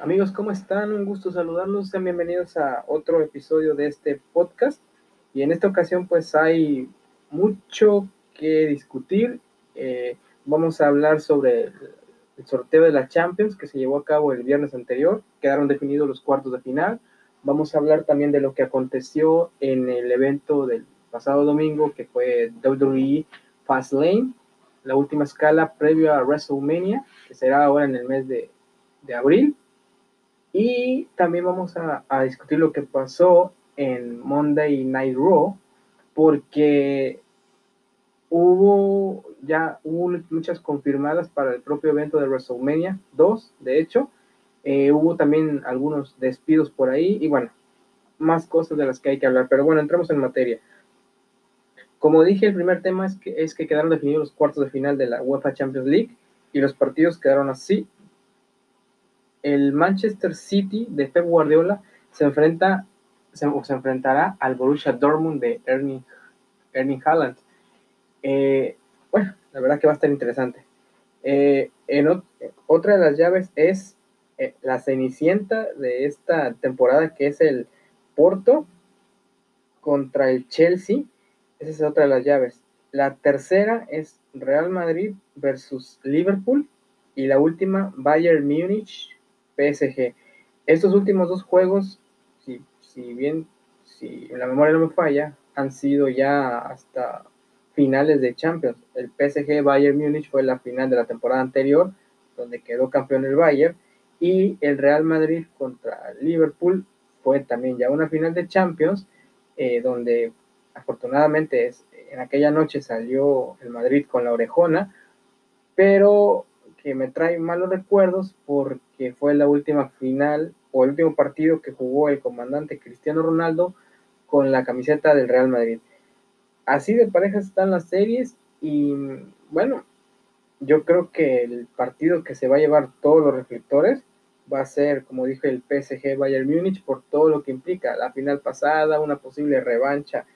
Amigos, ¿cómo están? Un gusto saludarlos. Sean bienvenidos a otro episodio de este podcast. Y en esta ocasión pues hay mucho que discutir. Eh, vamos a hablar sobre el sorteo de la Champions que se llevó a cabo el viernes anterior. Quedaron definidos los cuartos de final. Vamos a hablar también de lo que aconteció en el evento del pasado domingo que fue WWE Fastlane, la última escala previo a WrestleMania, que será ahora en el mes de abril. Y también vamos a, a, discutir lo que pasó en Monday Night Raw, porque hubo ya hubo muchas confirmadas para el propio evento de WrestleMania 2, de hecho. Eh, hubo también algunos despidos por ahí y bueno, más cosas de las que hay que hablar. Pero bueno, entramos en materia. Como dije, el primer tema es que, es que quedaron definidos los cuartos de final de la UEFA Champions League y los partidos quedaron así el Manchester City de Pep Guardiola se enfrenta se, enfrentará al Borussia Dortmund de Ernie, Ernie Haaland. Eh, bueno, la verdad que va a estar interesante. Eh, otra de las llaves es eh, la cenicienta de esta temporada, que es el Porto contra el Chelsea. Esa es otra de las llaves. La tercera es Real Madrid versus Liverpool. Y la última, Bayern Múnich PSG. Estos últimos dos juegos, si, si bien si la memoria no me falla, han sido ya hasta finales de Champions. El PSG Bayern Múnich fue la final de la temporada anterior, donde quedó campeón el Bayern, y el Real Madrid contra Liverpool fue también ya una final de Champions, eh, donde afortunadamente es, en aquella noche salió el Madrid con la orejona, pero que me trae malos recuerdos porque fue la última final o el último partido que jugó el comandante Cristiano Ronaldo con la camiseta del Real Madrid. Así de parejas están las series y bueno, yo creo que el partido que se va a llevar todos los reflectores va a ser, como dije, el PSG Bayern Múnich por todo lo que implica la final pasada, una posible revancha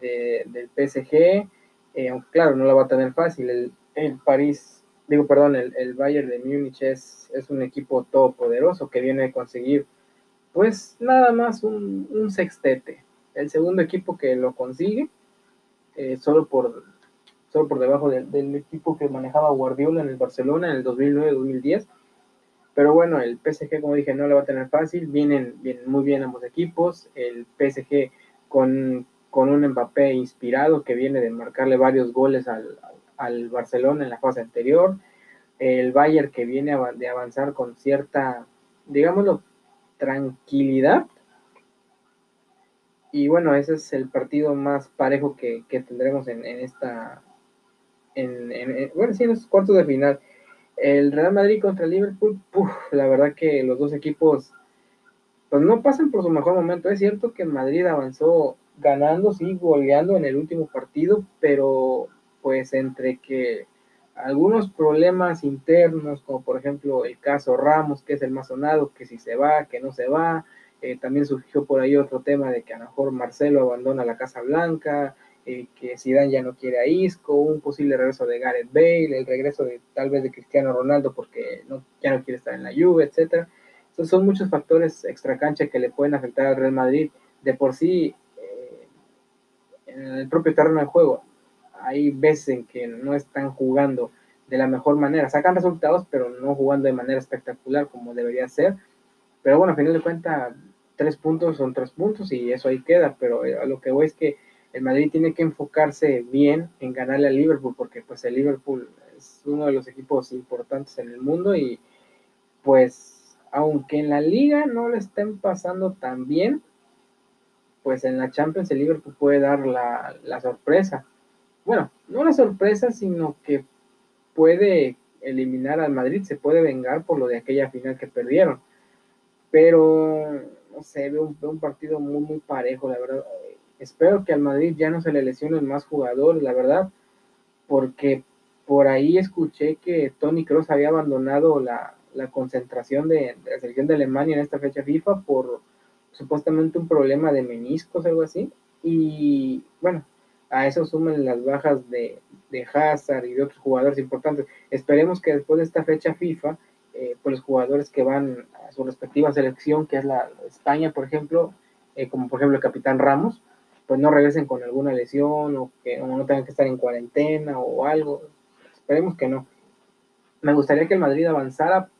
de, del PSG, eh, aunque claro, no la va a tener fácil. El, el París digo, perdón, el, el Bayern de Múnich es, es, un equipo todopoderoso que viene a conseguir, pues nada más un, un sextete. El segundo equipo que lo consigue, eh, solo, por, solo por debajo del, equipo que manejaba Guardiola en el Barcelona en el 2009-2010. Pero bueno, el PSG, como dije, no le va a tener fácil. Vienen, vienen muy bien ambos equipos. El PSG con, con un Mbappé inspirado que viene de marcarle varios goles al, al Barcelona en la fase anterior, el Bayern que viene de avanzar con cierta, digámoslo, tranquilidad. Y bueno, ese es el partido más parejo que, que tendremos en, en esta, en, en, bueno, sí, en estos cuartos de final. El Real Madrid contra Liverpool, la verdad que los dos equipos pues no pasan por su mejor momento. Es cierto que Madrid avanzó ganando, sí, goleando en el último partido, pero pues entre que algunos problemas internos, como por ejemplo el caso Ramos, que es el más sonado, que si se va, que no se va, eh, también surgió por ahí otro tema de que a lo mejor Marcelo abandona la Casa Blanca, eh, que Zidane ya no quiere a Isco, un posible regreso de Gareth Bale, el regreso de tal vez de Cristiano Ronaldo porque no, ya no quiere estar en la Juve, etcétera. Entonces son muchos factores extracancha que le pueden afectar al Real Madrid. De por sí, eh, en el propio terreno de juego, hay veces en que no están jugando de la mejor manera, sacan resultados, pero no jugando de manera espectacular como debería ser. Pero bueno, a final de cuentas, tres puntos son tres puntos y eso ahí queda, pero eh, a lo que voy es que el Madrid tiene que enfocarse bien en ganarle al Liverpool, porque pues el Liverpool es uno de los equipos importantes en el mundo y pues aunque en la liga no le estén pasando tan bien, pues en la Champions el Liverpool puede dar la, la sorpresa bueno, no la sorpresa, sino que puede eliminar al Madrid, se puede vengar por lo de aquella final que perdieron. Pero, no sé, veo un partido muy, muy parejo, la verdad. Espero que al Madrid ya no se le lesionen más jugadores, la verdad, porque por ahí escuché que Tony Cross había abandonado la, la concentración de, de, la selección de Alemania en esta fecha FIFA por supuestamente un problema de meniscos, algo así. Y bueno, a eso sumen las bajas de, de Hazard y de otros jugadores importantes. Esperemos que después de esta fecha FIFA, eh, pues los jugadores que van a su respectiva selección, que es la España, por ejemplo, eh, como por ejemplo el capitán Ramos, pues no regresen con alguna lesión o que no tengan que estar en cuarentena o algo. Esperemos que no. Me gustaría que el Madrid avanzara,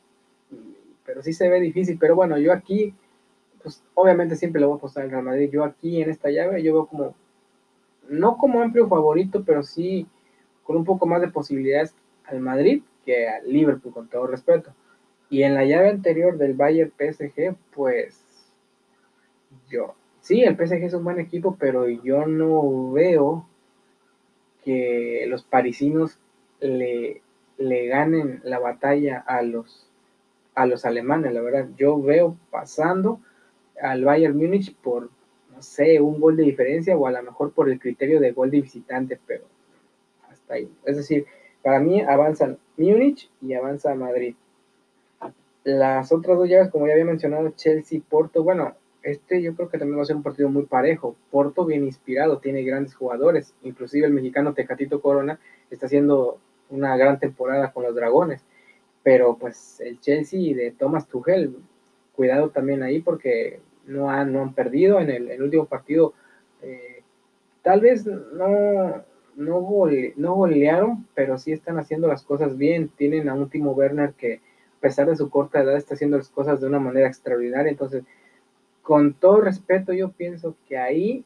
pero sí se ve difícil. Pero bueno, yo aquí, pues obviamente siempre le voy a apostar al Real Madrid. Yo aquí en esta llave, yo veo como, no como amplio favorito, pero sí con un poco más de posibilidades al Madrid que al Liverpool, con todo respeto. Y en la llave anterior del Bayern PSG, pues yo, sí, el PSG es un buen equipo, pero yo no veo que los parisinos le, le ganen la batalla a los, a los alemanes, la verdad. Yo veo pasando al Bayern Múnich por, sé, un gol de diferencia o a lo mejor por el criterio de gol de visitante, pero hasta ahí. Es decir, para mí avanzan Múnich y avanza Madrid. Las otras dos llaves, como ya había mencionado, Chelsea, Porto, bueno, este yo creo que también va a ser un partido muy parejo. Porto bien inspirado, tiene grandes jugadores, inclusive el mexicano Tecatito Corona está haciendo una gran temporada con los Dragones, pero pues el Chelsea de Thomas Tuchel, cuidado también ahí porque no han, no han perdido en el, último partido. Eh, tal vez no, no, no golearon, pero sí están haciendo las cosas bien. Tienen a un Timo Werner que, a pesar de su corta edad, está haciendo las cosas de una manera extraordinaria. Entonces, con todo respeto, yo pienso que ahí,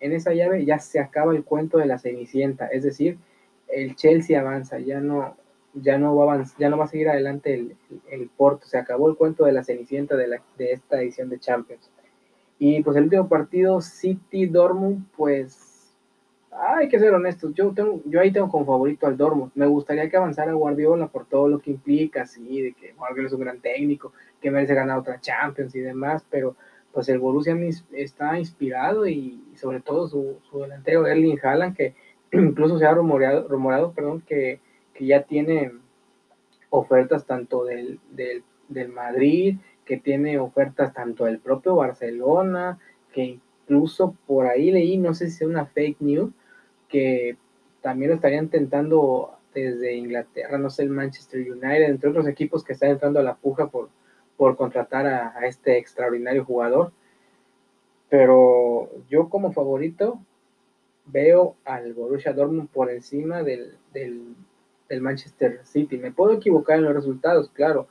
en esa llave, ya se acaba el cuento de la Cenicienta. Es decir, el Chelsea avanza, ya no, ya no va a ya no va a seguir adelante el, el, Porto. Se acabó el cuento de la Cenicienta de, la, de esta edición de Champions. Y pues el último partido, City Dortmund, pues hay que ser honestos, yo, tengo, yo ahí tengo como favorito al Dortmund. Me gustaría que avanzara Guardiola por todo lo que implica, sí, de que Guardiola es un gran técnico, que merece ganar otra Champions y demás, pero pues el Borussia está inspirado y, sobre todo su, delantero Erling Haaland, que incluso se ha rumorado, rumorado perdón, que, que ya tiene ofertas tanto del, del, del Madrid, que tiene ofertas tanto del propio Barcelona, que incluso por ahí leí, no sé si es una fake news, que también lo estarían tentando desde Inglaterra, no sé, el Manchester United, entre otros equipos que están entrando a la puja por, por contratar a, este extraordinario jugador. Pero yo como favorito veo al Borussia Dortmund por encima del, del, del, Manchester City. Me puedo equivocar en los resultados, claro,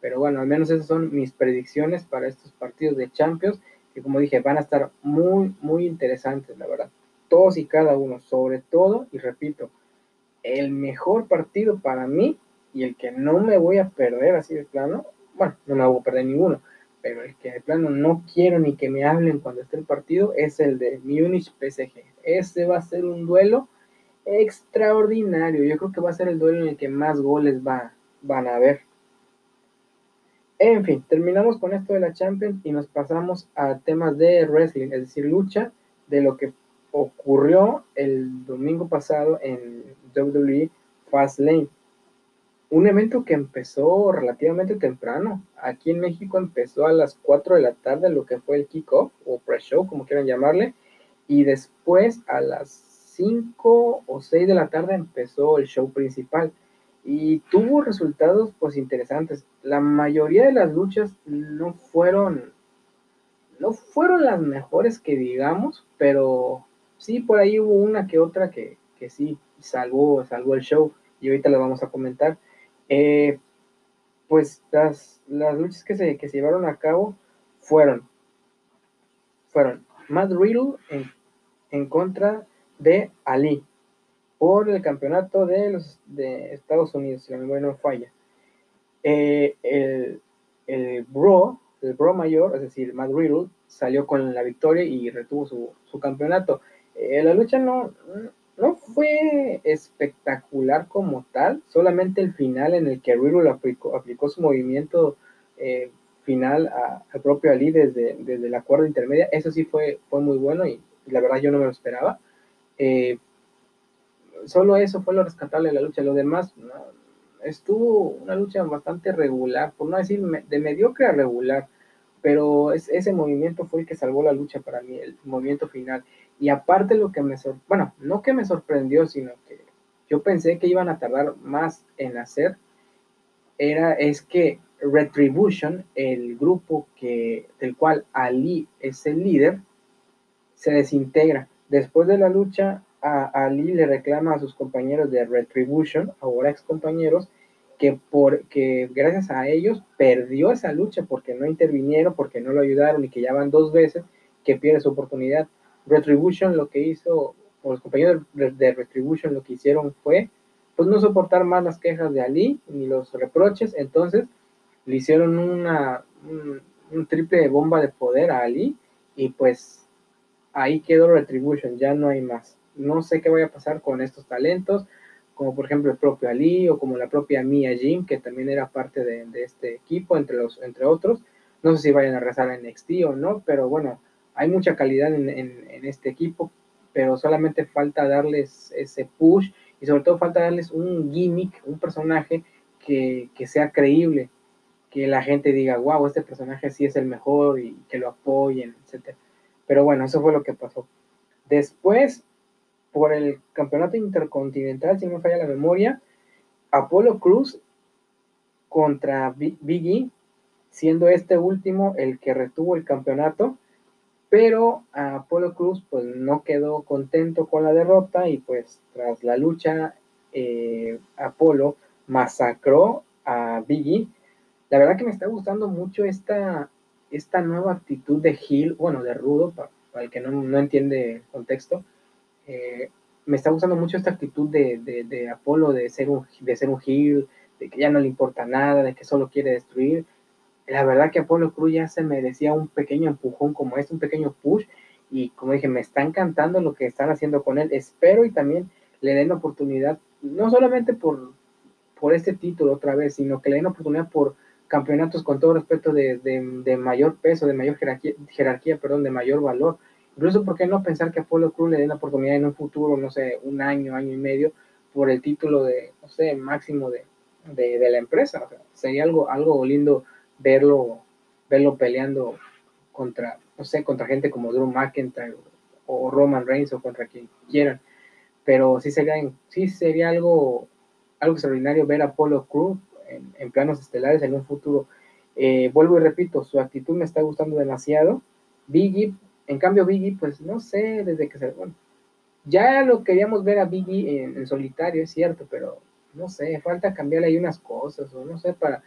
pero bueno, al menos esas son mis predicciones para estos partidos de Champions, que como dije, van a estar muy, muy interesantes, la verdad todos y cada uno, sobre todo, y repito, el mejor partido para mí y el que no me voy a perder así de plano, bueno, no me voy a perder ninguno, pero el que de plano no quiero ni que me hablen cuando esté el partido es el de Munich PSG. Ese va a ser un duelo extraordinario. Yo creo que va a ser el duelo en el que más goles va, van a haber. En fin, terminamos con esto de la Champions y nos pasamos a temas de wrestling, es decir, lucha, de lo que ocurrió el domingo pasado en WWE Fastlane. Un evento que empezó relativamente temprano. Aquí en México empezó a las 4 de la tarde, lo que fue el kickoff o pre-show, como quieran llamarle. Y después a las 5 o 6 de la tarde empezó el show principal. Y tuvo resultados pues interesantes. La mayoría de las luchas no fueron no fueron las mejores que digamos, pero sí, por ahí hubo una que otra que, que sí salvó, salvó el show y ahorita la vamos a comentar. Eh, pues las, las luchas que se, que se llevaron a cabo fueron, fueron Matt Riddle en, en contra de Ali por el campeonato de los de Estados Unidos, si la memoria no falla. Eh, el, el Bro, el Bro mayor, es decir, Matt Riddle, salió con la victoria y retuvo su, su campeonato. Eh, la lucha no, no fue espectacular como tal, solamente el final en el que Riddle aplicó, aplicó su movimiento eh, final al propio Ali desde, desde, la cuerda intermedia, eso sí fue, fue muy bueno y, la verdad yo no me lo esperaba. Eh, solo eso fue lo rescatable de la lucha, lo demás estuvo una lucha bastante regular, por no decir de mediocre a regular, pero ese movimiento fue el que salvó la lucha para mí, el movimiento final. Y aparte lo que me sorprendió, bueno, no que me sorprendió, sino que yo pensé que iban a tardar más en hacer, era, es que Retribution, el grupo que, del cual Ali es el líder, se desintegra. Después de la lucha, a Ali le reclama a sus compañeros de Retribution, ahora ex compañeros, que, por, que gracias a ellos perdió esa lucha porque no intervinieron, porque no lo ayudaron y que ya van dos veces que pierde su oportunidad. Retribution lo que hizo, o los compañeros de Retribution lo que hicieron fue, pues no soportar más las quejas de Ali ni los reproches, entonces le hicieron una, un, triple bomba de poder a Ali y pues ahí quedó Retribution, ya no hay más. No sé qué vaya a pasar con estos talentos, como por ejemplo el propio Ali o como la propia Mia Jim, que también era parte de, este equipo, entre, los, entre otros. No sé si vayan a rezar en NXT o no, pero bueno, hay mucha calidad en, este equipo, pero solamente falta darles ese push y sobre todo falta darles un gimmick, un personaje que, sea creíble, que la gente diga, wow, este personaje sí es el mejor y que lo apoyen, etc. Pero bueno, eso fue lo que pasó. Después, por el campeonato intercontinental, si no me falla la memoria, Apolo Cruz contra Big E, siendo este último el que retuvo el campeonato, pero Apolo Cruz pues no quedó contento con la derrota y pues tras la lucha eh, Apolo masacró a Big E la verdad que me está gustando mucho esta, esta nueva actitud de Gil, bueno, de Rudo, para, el que no, no, entiende el contexto. Eh, me está gustando mucho esta actitud de, de, Apolo de ser, un, de ser un Gil, de que ya no le importa nada, de que solo quiere destruir. La verdad que Apolo Cruz ya se merecía un pequeño empujón como este, un pequeño push. Y como dije, me está encantando lo que están haciendo con él. Espero y también le den oportunidad, no solamente por, por este título otra vez, sino que le den oportunidad por campeonatos con todo respeto de, de, mayor peso, de mayor jerarquía, jerarquía, perdón, de mayor valor. Incluso, ¿por qué no pensar que Apolo Cruz le den la oportunidad en un futuro, no sé, un año, año y medio, por el título de, no sé, máximo de, de, la empresa? sería algo, algo lindo verlo, verlo peleando contra, no sé, contra gente como Drew McIntyre o, Roman Reigns o contra quien quieran. Pero sí sería, sí sería algo, algo extraordinario ver a Apolo Cruz en, planos estelares en un futuro. Eh, vuelvo y repito, su actitud me está gustando demasiado. Biggie, en cambio Biggie, pues no sé, desde que se... Bueno, ya lo queríamos ver a Biggie en, solitario, es cierto, pero no sé, falta cambiarle ahí unas cosas, o no sé, para,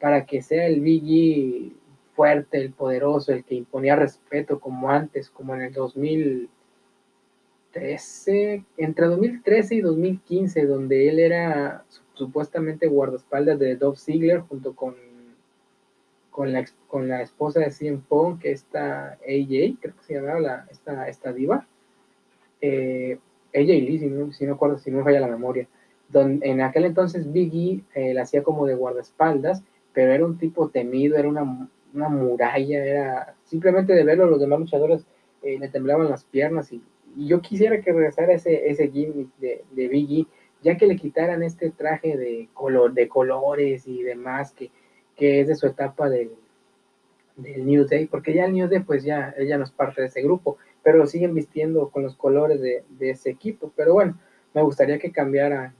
para que sea el Biggie fuerte, el poderoso, el que imponía respeto como antes, como en el 2013, entre 2013 y 2015, donde él era supuestamente guardaespaldas de Dove Ziegler junto con, con, la, con la esposa de CM Punk, está AJ, creo que se llamaba la, esta, esta diva. Eh, AJ Lee, si no, si no acuerdo, si no me falla la memoria. Donde, en aquel entonces Biggie eh, la hacía como de guardaespaldas, pero era un tipo temido, era una, una muralla, era simplemente de verlo, los demás luchadores eh, le temblaban las piernas y, y, yo quisiera que regresara ese, ese gimmick de, de Biggie ya que le quitaran este traje de, color, de colores y demás, que, que es de su etapa del, del, New Day, porque ya el New Day pues ya ella no es parte de ese grupo, pero lo siguen vistiendo con los colores de, de ese equipo, pero bueno, me gustaría que cambiara,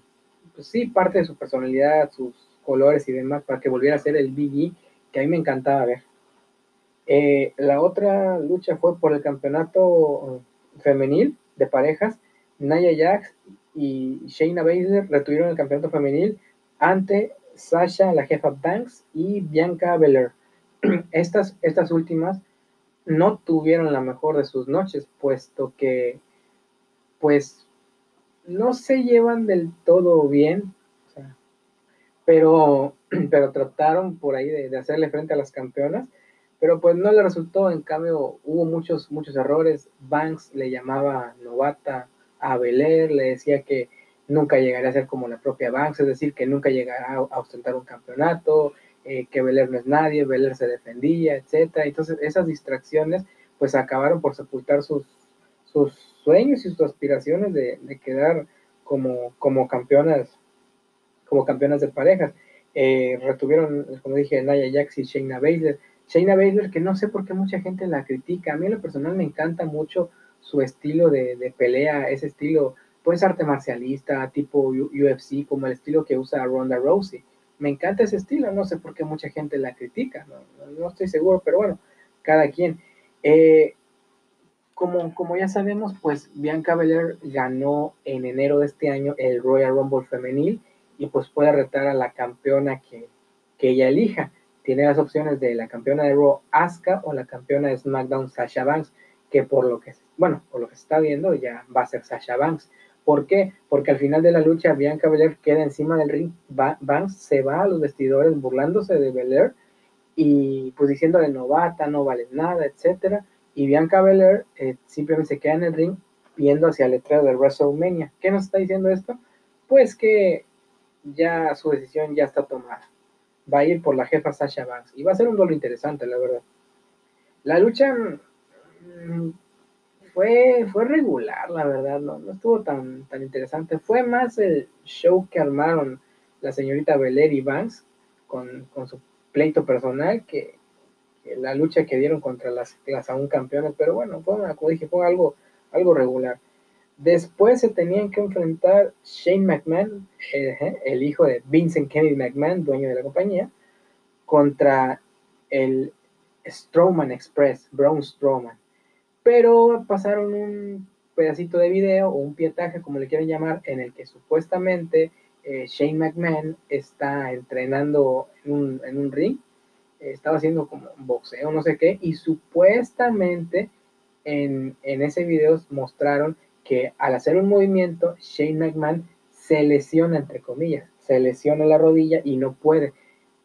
pues sí, parte de su personalidad, sus colores y demás, para que volviera a ser el BG, que a mí me encantaba ver. Eh, la otra lucha fue por el campeonato femenil de parejas, Naya Jax y Shayna Baszler retuvieron el campeonato femenil ante Sasha, la jefa Banks, y Bianca Belair. Estas, estas últimas no tuvieron la mejor de sus noches, puesto que, pues, no se llevan del todo bien, pero, pero trataron por ahí de, de, hacerle frente a las campeonas, pero pues no le resultó, en cambio hubo muchos, muchos errores, Banks le llamaba novata a Belair, le decía que nunca llegaría a ser como la propia Banks, es decir, que nunca llegará a ostentar un campeonato, eh, que Belair no es nadie, Belair se defendía, etcétera. Entonces, esas distracciones pues acabaron por sepultar sus, sus sueños y sus aspiraciones de, quedar como, como campeonas como campeonas de parejas. Eh, retuvieron, como dije, Naya Jax y Shayna Baszler. Shayna Baszler, que no sé por qué mucha gente la critica. A mí en lo personal me encanta mucho su estilo de, pelea, ese estilo, pues arte marcialista, tipo UFC, como el estilo que usa Ronda Rousey. me encanta ese estilo, no sé por qué mucha gente la critica, no, estoy seguro, pero bueno, cada quien. Eh, como, como ya sabemos, pues Bianca Belair ganó en enero de este año el Royal Rumble femenil y pues puede retar a la campeona que, que ella elija. Tiene las opciones de la campeona de Raw, Asuka, o la campeona de SmackDown, Sasha Banks, que por lo que, bueno, por lo que se está viendo ya va a ser Sasha Banks. ¿Por qué? Porque al final de la lucha Bianca Belair queda encima del ring, Banks se va a los vestidores burlándose de Belair y pues diciéndole novata, no vale nada, etcétera. Y Bianca Belair eh, simplemente se queda en el ring viendo hacia el letrero de WrestleMania. ¿Qué nos está diciendo esto? Pues que ya su decisión ya está tomada. Va a ir por la jefa Sasha Banks y va a ser un duelo interesante, la verdad. La lucha fue, fue regular, la verdad, no, no estuvo tan, tan interesante. Fue más el show que armaron la señorita Belair y Banks con, con su pleito personal que, la lucha que dieron contra las, las aún campeones, pero bueno, fue, como dije, fue algo, algo regular. Después se tenían que enfrentar Shane McMahon, eh, el hijo de Vincent Kennedy McMahon, dueño de la compañía, contra el Strowman Express, Braun Strowman. Pero pasaron un pedacito de video o un pietaje, como le quieren llamar, en el que supuestamente eh, Shane McMahon está entrenando en un, en un ring, estaba haciendo como boxeo, no sé qué, y supuestamente en, en ese video mostraron que al hacer un movimiento, Shane McMahon se lesiona, entre comillas, se lesiona la rodilla y no puede.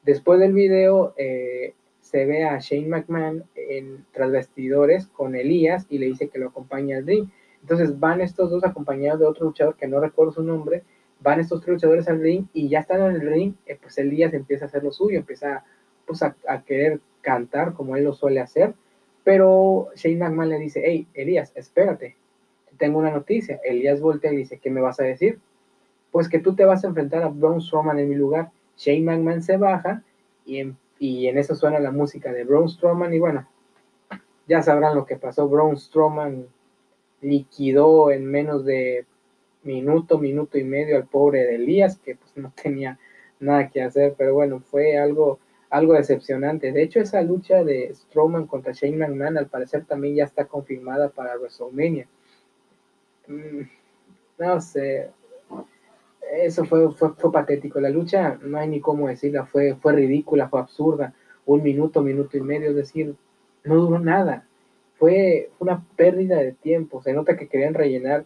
Después del video, eh, se ve a Shane McMahon en transvestidores con Elías y le dice que lo acompaña al ring. Entonces van estos dos acompañados de otro luchador que no recuerdo su nombre, van estos tres luchadores al ring y ya están en el ring, eh, pues Elías empieza a hacer lo suyo, empieza pues, a, querer cantar como él lo suele hacer, pero Shane McMahon le dice, hey, Elías, espérate, tengo una noticia. Elías voltea y dice, ¿qué me vas a decir? Pues que tú te vas a enfrentar a Braun Strowman en mi lugar. Shane McMahon se baja y en y en eso suena la música de Braun Strowman y bueno, ya sabrán lo que pasó. Braun Strowman liquidó en menos de minuto, minuto y medio al pobre de Elías, que pues no tenía nada que hacer, pero bueno, fue algo, algo decepcionante. De hecho, esa lucha de Strowman contra Shane McMahon al parecer también ya está confirmada para WrestleMania. Mm, no sé, eso fue, fue, patético. La lucha, no hay ni cómo decirla, fue, fue ridícula, fue absurda. Un minuto, minuto y medio, es decir, no duró nada. Fue una pérdida de tiempo. Se nota que querían rellenar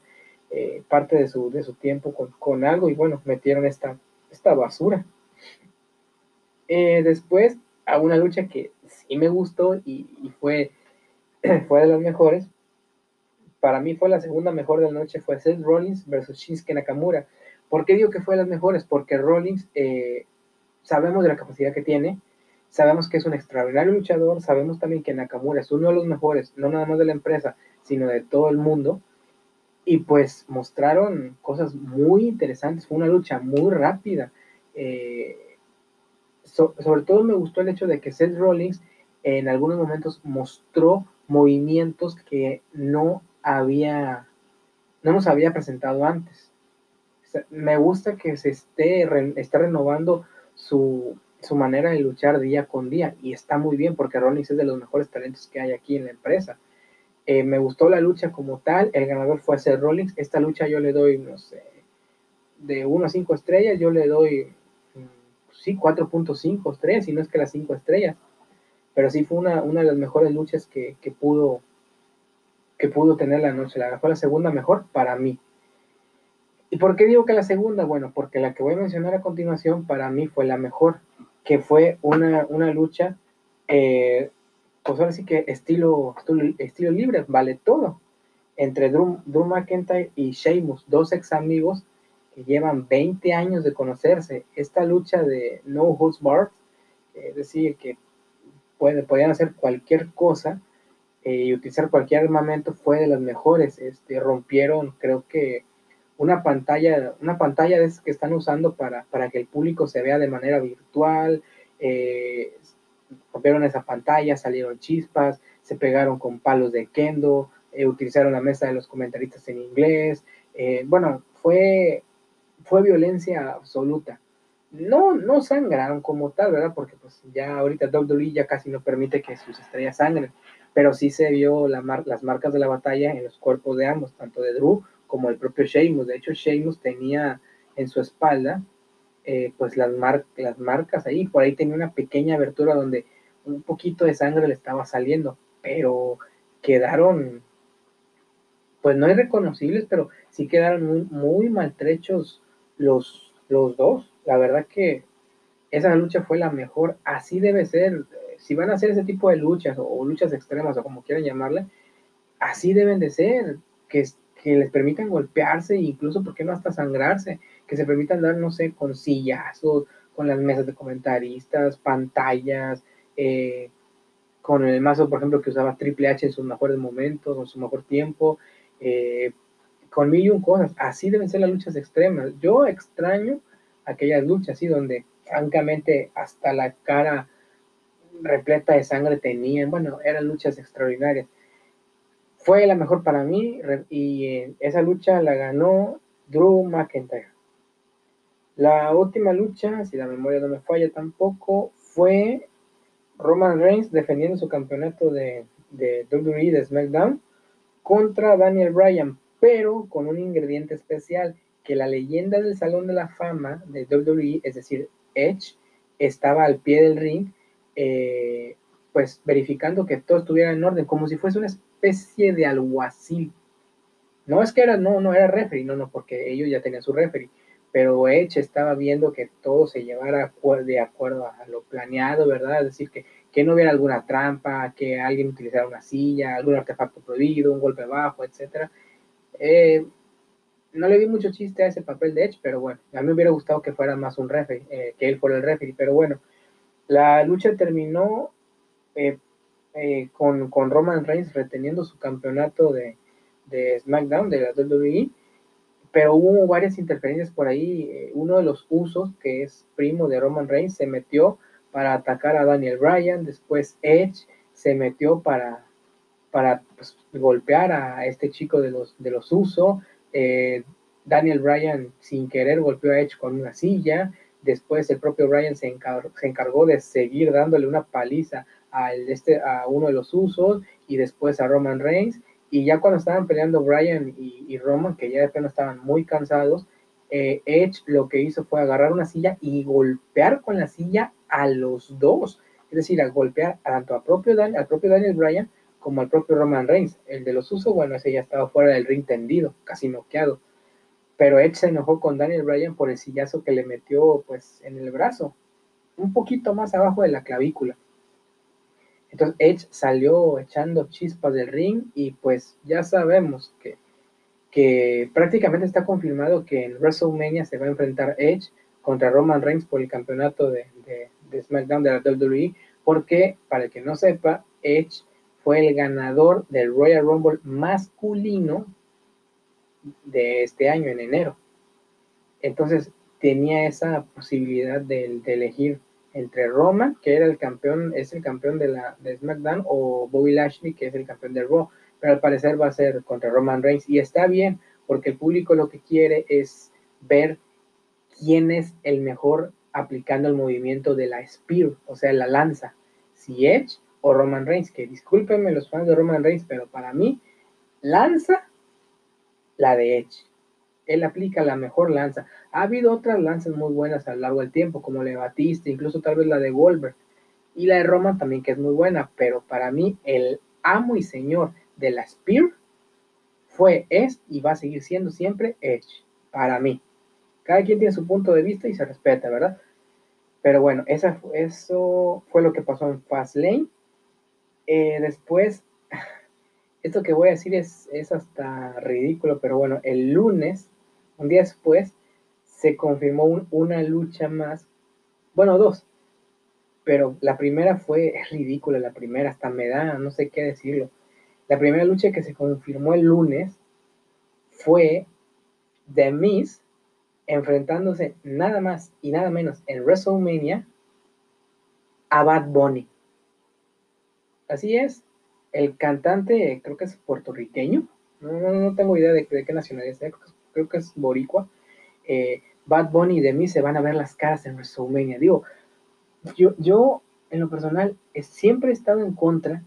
eh, parte de su, de su tiempo con, algo y bueno, metieron esta, esta basura. Eh, después, a una lucha que sí me gustó y, fue, fue de las mejores. Para mí fue la segunda mejor de la noche, fue Seth Rollins versus Shinsuke Nakamura. ¿Por qué digo que fue de las mejores? Porque Rollins eh, sabemos de la capacidad que tiene, sabemos que es un extraordinario luchador, sabemos también que Nakamura es uno de los mejores, no nada más de la empresa, sino de todo el mundo. Y pues mostraron cosas muy interesantes, fue una lucha muy rápida. Eh, sobre todo me gustó el hecho de que Seth Rollins en algunos momentos mostró movimientos que no había, no nos había presentado antes me gusta que se esté, renovando su, manera de luchar día con día y está muy bien porque Rollins es de los mejores talentos que hay aquí en la empresa. Eh, me gustó la lucha como tal, el ganador fue Seth Rollins, esta lucha yo le doy, no sé, de 1 a 5 estrellas, yo le doy, mm, sí, 4.5 estrellas, si no es que las 5 estrellas, pero sí fue una, una de las mejores luchas que, que, pudo que pudo tener la noche, la fue la segunda mejor para mí. ¿Y por qué digo que la segunda? Bueno, porque la que voy a mencionar a continuación para mí fue la mejor, que fue una, lucha, eh, pues ahora sí que estilo, estilo, libre, vale todo, entre Drew, McIntyre y Sheamus, dos ex amigos que llevan 20 años de conocerse. Esta lucha de No Holds Barred, es decir, que puede, podían hacer cualquier cosa eh, y utilizar cualquier armamento, fue de las mejores. Este, rompieron, creo que una pantalla, una pantalla de que están usando para, que el público se vea de manera virtual. Eh, rompieron esa pantalla, salieron chispas, se pegaron con palos de kendo, eh, utilizaron la mesa de los comentaristas en inglés. Eh, bueno, fue, fue violencia absoluta. no, no sangraron como tal, ¿verdad? Porque pues ya ahorita WWE ya casi no permite que sus estrellas sangren, pero sí se vio la las marcas de la batalla en los cuerpos de ambos, tanto de Drew como el propio Sheamus. De hecho, Sheamus tenía en su espalda eh, pues las, las marcas ahí, por ahí tenía una pequeña abertura donde un poquito de sangre le estaba saliendo, pero quedaron pues no irreconocibles, pero sí quedaron muy, maltrechos los, los dos. La verdad que esa lucha fue la mejor. Así debe ser. Si van a hacer ese tipo de luchas o, luchas extremas o como quieran llamarle, así deben de ser. Que, que les permitan golpearse, incluso, ¿por qué no hasta sangrarse? Que se permitan dar, no sé, con sillazos, con las mesas de comentaristas, pantallas, eh, con el mazo, por ejemplo, que usaba Triple H en sus mejores momentos, en su mejor tiempo, eh, con mil y un cosas. Así deben ser las luchas extremas. Yo extraño aquellas luchas, así donde francamente hasta la cara repleta de sangre tenían. Bueno, eran luchas extraordinarias. Fue la mejor para mí y eh, esa lucha la ganó Drew McIntyre. La última lucha, si la memoria no me falla tampoco, fue Roman Reigns defendiendo su campeonato de, WWE de SmackDown contra Daniel Bryan, pero con un ingrediente especial, que la leyenda del Salón de la Fama de WWE, es decir, Edge, estaba al pie del ring, eh, pues verificando que todo estuviera en orden, como si fuese una especie de alguacil. No es que era, no, no era referee, no, no, porque ellos ya tenían su referee, pero Edge estaba viendo que todo se llevara de acuerdo a lo planeado, ¿verdad? Es decir, que que no hubiera alguna trampa, que alguien utilizara una silla, algún artefacto prohibido, un golpe bajo, etc. Eh, no le vi mucho chiste a ese papel de Edge, pero bueno, a mí me hubiera gustado que fuera más un referee, eh, que él fuera el referee, pero bueno, la lucha terminó eh, con, con, Roman Reigns reteniendo su campeonato de, de, SmackDown, de la WWE, pero hubo varias interferencias por ahí. uno de los usos, que es primo de Roman Reigns, se metió para atacar a Daniel Bryan, después Edge se metió para, para pues, golpear a este chico de los, de los Uso, eh, Daniel Bryan sin querer golpeó a Edge con una silla, después el propio Bryan se, encargó de seguir dándole una paliza a, este, a uno de los Usos y después a Roman Reigns, y ya cuando estaban peleando Bryan y, y Roman, que ya de pena estaban muy cansados, eh, Edge lo que hizo fue agarrar una silla y golpear con la silla a los dos. Es decir, a golpear tanto a propio al propio Daniel Bryan como al propio Roman Reigns. El de los usos, bueno, ese ya estaba fuera del ring tendido, casi noqueado. Pero Edge se enojó con Daniel Bryan por el sillazo que le metió pues en el brazo, un poquito más abajo de la clavícula. Entonces Edge salió echando chispas del ring y pues ya sabemos que que prácticamente está confirmado que en WrestleMania se va a enfrentar Edge contra Roman Reigns por el campeonato de, SmackDown de la WWE, porque, para el que no sepa, Edge fue el ganador del Royal Rumble masculino de este año, en enero. Entonces, tenía esa posibilidad de, elegir entre Roman, que era el campeón, es el campeón de, la, de SmackDown, o Bobby Lashley, que es el campeón de Raw pero al parecer va a ser contra Roman Reigns y está bien porque el público lo que quiere es ver quién es el mejor aplicando el movimiento de la Spear, o sea, la lanza, si Edge o Roman Reigns, que discúlpenme los fans de Roman Reigns, pero para mí, lanza la de Edge. Él aplica la mejor lanza. Ha habido otras lanzas muy buenas a lo largo del tiempo, como la de Batista, incluso tal vez la de Goldberg, y la de Roman también, que es muy buena, pero para mí, el amo y señor de la Spear fue, es y va a seguir siendo siempre Edge, para mí. Cada quien tiene su punto de vista y se respeta, ¿verdad? Pero bueno, eso fue lo que pasó en Fastlane. Eh, después, esto que voy a decir es, es hasta ridículo, pero bueno, el lunes, un día después, se confirmó una lucha más, bueno, dos, pero la primera fue ridícula, la primera hasta me da, no sé qué decirlo. La primera lucha que se confirmó el lunes fue The Miz enfrentándose nada más y nada menos en WrestleMania a Bad Bunny. Así es, el cantante creo que es puertorriqueño, no, tengo idea de, qué nacionalidad es, creo que es boricua, eh, Bad Bunny y de mí se van a ver las caras en WrestleMania. Digo, yo, yo en lo personal siempre he estado en contra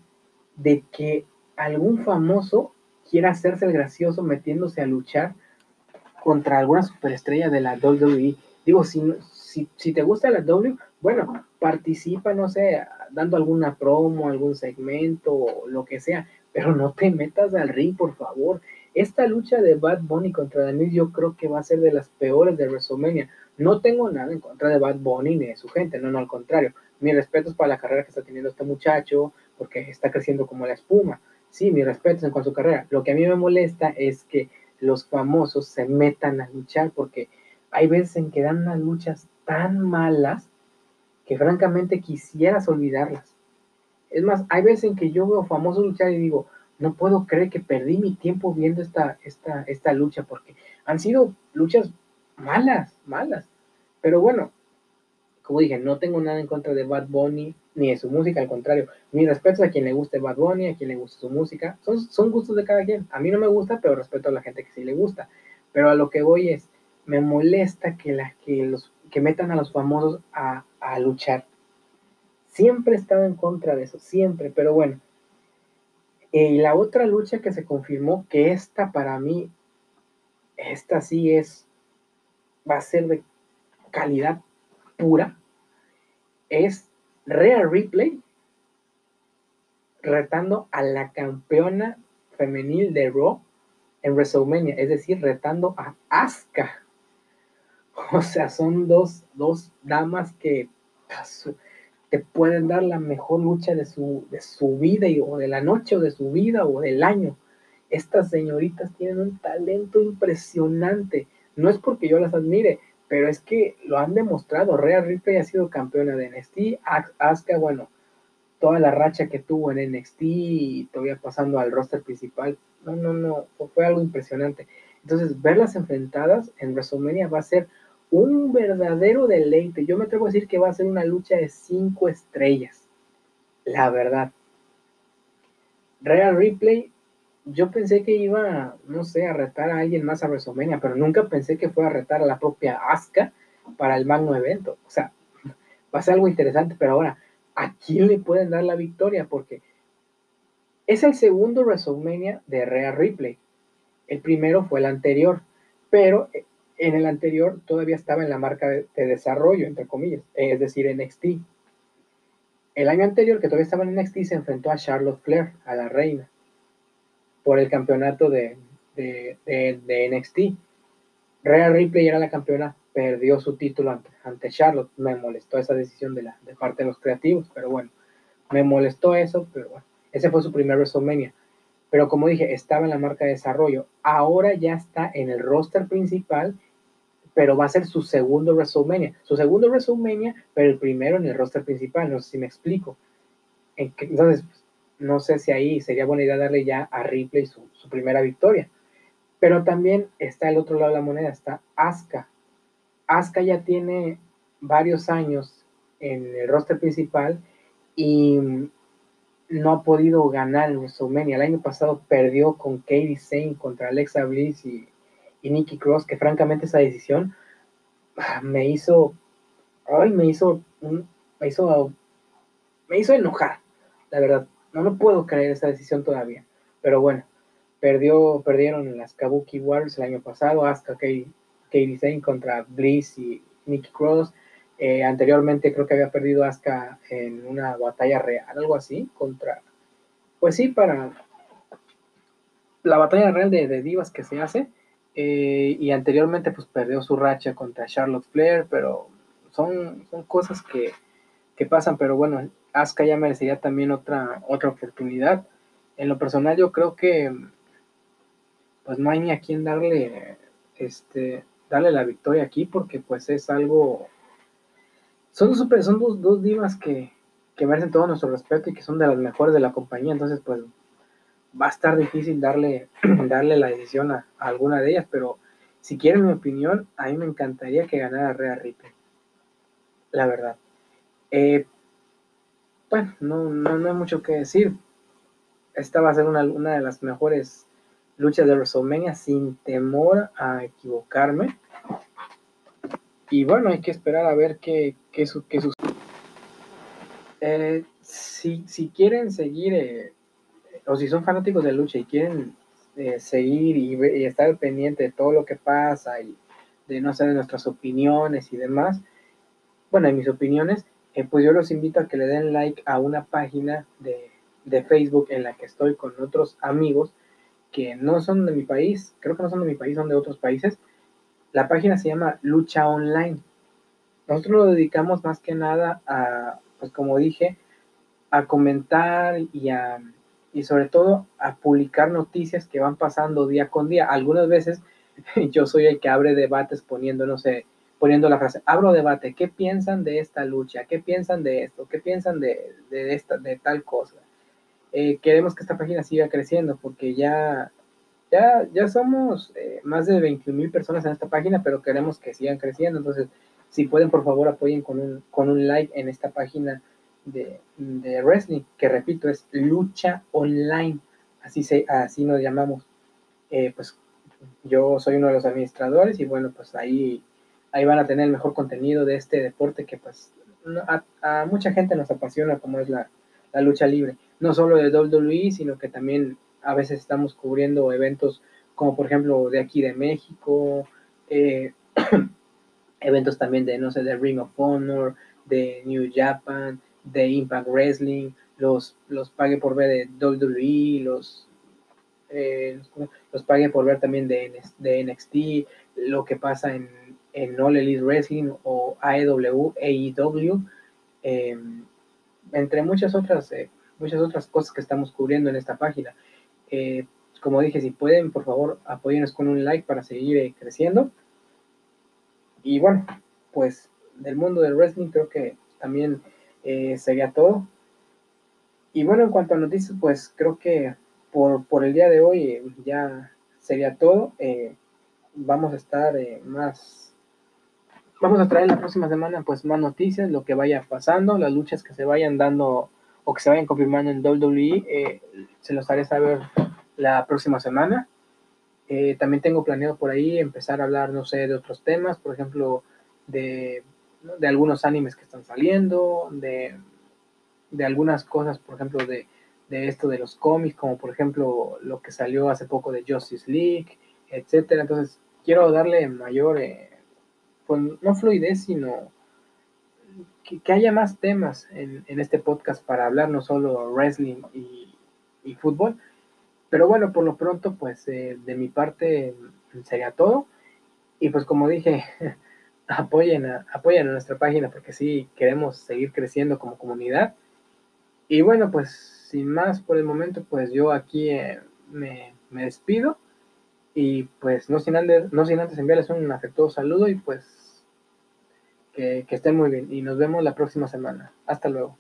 de que algún famoso quiera hacerse el gracioso metiéndose a luchar contra alguna superestrella de la WWE. Digo, si, si, si te gusta la W, bueno, participa, no sé, dando alguna promo, algún segmento lo que sea, pero no te metas al ring, por favor. Esta lucha de Bad Bunny contra Daniel yo creo que va a ser de las peores de WrestleMania. No tengo nada en contra de Bad Bunny ni de su gente, no, no, al contrario. Mi respeto es para la carrera que está teniendo este muchacho, porque está creciendo como la espuma. Sí, mi respeto en cuanto a su carrera. Lo que a mí me molesta es que los famosos se metan a luchar, porque hay veces en que dan unas luchas tan malas que francamente quisieras olvidarlas. Es más, hay veces en que yo veo famosos luchar y digo, no puedo creer que perdí mi tiempo viendo esta, esta, esta lucha, porque han sido luchas malas, malas. Pero bueno, como dije, no tengo nada en contra de Bad Bunny ni de su música, al contrario, mi respeto a quien le guste Bad Bunny, a quien le guste su música, son, son gustos de cada quien. A mí no me gusta, pero respeto a la gente que sí le gusta. Pero a lo que voy es, me molesta que, la, que, los, que metan a los famosos a, a luchar. Siempre he estado en contra de eso, siempre, pero bueno, y la otra lucha que se confirmó, que esta para mí, esta sí es, va a ser de calidad pura, es Rhea Ripley retando a la campeona femenil de Raw en WrestleMania, es decir, retando a Asuka. O sea, son dos, dos damas que pueden dar la mejor lucha de su, de su vida o de la noche o de su vida o del año. Estas señoritas tienen un talento impresionante. No es porque yo las admire, pero es que lo han demostrado. Rhea Ripley ha sido campeona de NXT. Asuka, bueno, toda la racha que tuvo en NXT y todavía pasando al roster principal. No, no, no, fue algo impresionante. Entonces, verlas enfrentadas en WrestleMania va a ser un verdadero deleite. Yo me atrevo a decir que va a ser una lucha de cinco estrellas. La verdad. Real Replay, yo pensé que iba, no sé, a retar a alguien más a WrestleMania, pero nunca pensé que fuera a retar a la propia Asuka para el magno evento. O sea, va a ser algo interesante, pero ahora, ¿a quién le pueden dar la victoria? Porque es el segundo WrestleMania de Real Replay. El primero fue el anterior, pero en el anterior todavía estaba en la marca de, desarrollo, entre comillas, es decir, NXT. El año anterior, que todavía estaba en NXT, se enfrentó a Charlotte Flair, a la reina, por el campeonato de, de, NXT. Rhea Ripley era la campeona, perdió su título ante, Charlotte. Me molestó esa decisión de, la, de parte de los creativos, pero bueno, me molestó eso, pero bueno, ese fue su primer WrestleMania. Pero como dije, estaba en la marca de desarrollo. Ahora ya está en el roster principal, pero va a ser su segundo WrestleMania. Su segundo WrestleMania, pero el primero en el roster principal. No sé si me explico. Entonces, no sé si ahí sería buena idea darle ya a Ripley su, primera victoria. Pero también está el otro lado de la moneda, está Asuka. Asuka ya tiene varios años en el roster principal y no ha podido ganar en WrestleMania. El año pasado perdió con Katie Sane contra Alexa Bliss y, y Nikki Cross, que francamente esa decisión ah, me hizo, ay, me hizo, me hizo, me hizo enojar, la verdad. No lo puedo creer esa decisión todavía. Pero bueno, perdió, perdieron las Kabuki Warriors el año pasado, hasta Katie, Katie Sane contra Bliss y Nikki Cross. Eh, anteriormente creo que había perdido Asuka en una batalla real, algo así, contra, pues sí, para la batalla real de, divas que se hace. Eh, y anteriormente pues perdió su racha contra Charlotte Flair, pero son, son cosas que, que pasan, pero bueno, Asuka ya merecería también otra, otra oportunidad. En lo personal yo creo que pues no hay ni a quien darle este darle la victoria aquí porque pues es algo son super, son dos, dos divas que, merecen todo nuestro respeto y que son de las mejores de la compañía, entonces pues va a estar difícil darle, darle la decisión a, alguna de ellas, pero si quieren mi opinión, a mí me encantaría que ganara Rhea Ripley, la verdad. Eh, bueno, no, no, hay mucho que decir. Esta va a ser una, una de las mejores luchas de WrestleMania sin temor a equivocarme. Y bueno, hay que esperar a ver qué, qué, qué sucede. Eh, si, si, quieren seguir, eh, o si son fanáticos de lucha y quieren eh, seguir y, y, estar pendiente de todo lo que pasa y de no sé, de nuestras opiniones y demás, bueno, en mis opiniones, pues yo los invito a que le den like a una página de, de Facebook en la que estoy con otros amigos que no son de mi país, creo que no son de mi país, son de otros países. La página se llama Lucha Online. Nosotros lo dedicamos más que nada a, pues como dije, a comentar y a y sobre todo a publicar noticias que van pasando día con día. Algunas veces yo soy el que abre debates poniendo, no sé, poniendo la frase, abro debate, ¿qué piensan de esta lucha? ¿Qué piensan de esto? ¿Qué piensan de, de esta, de tal cosa? Eh, queremos que esta página siga creciendo porque ya, ya, ya somos eh, más de 21 mil personas en esta página, pero queremos que sigan creciendo. Entonces, si pueden, por favor, apoyen con un, con un like en esta página de, de wrestling, que repito, es lucha online, así, se, así nos llamamos. Eh, pues yo soy uno de los administradores y bueno, pues ahí, ahí van a tener el mejor contenido de este deporte que pues a, mucha gente nos apasiona como es la, la lucha libre no solo de WWE, sino que también a veces estamos cubriendo eventos como por ejemplo de aquí de México, eh, eventos también de, no sé, de Ring of Honor, de New Japan, de Impact Wrestling, los, los pague por ver de WWE, los, eh, los, pague por ver también de, de NXT, lo que pasa en, en All Elite Wrestling o AEW, AEW, eh, entre muchas otras eh, muchas otras cosas que estamos cubriendo en esta página. Eh, como dije, si pueden, por favor, apóyenos con un like para seguir eh, creciendo. Y bueno, pues del mundo del wrestling creo que también eh, sería todo. Y bueno, en cuanto a noticias, pues creo que por, por el día de hoy ya sería todo. vamos a estar más vamos a traer la próxima semana pues más noticias, lo que vaya pasando, las luchas que se vayan dando o que se vayan confirmando en WWE, se los haré saber la próxima semana. Eh, también tengo planeado por ahí empezar a hablar, no sé, de otros temas, por ejemplo, de, de algunos animes que están saliendo, de, de algunas cosas, por ejemplo, de, de, esto de los cómics, como por ejemplo lo que salió hace poco de Justice League, etcétera. Entonces, quiero darle mayor, eh, pues, no fluidez, sino que, haya más temas en, este podcast para hablar no solo wrestling y, fútbol. Pero bueno, por lo pronto, pues eh, de mi parte sería todo. Y pues como dije, apoyen a, apoyen a nuestra página porque sí queremos seguir creciendo como comunidad. Y bueno, pues sin más por el momento, pues yo aquí eh, me, despido. Y pues no sin, antes, no sin antes enviarles un afectuoso saludo y pues que, estén muy bien y nos vemos la próxima semana. Hasta luego.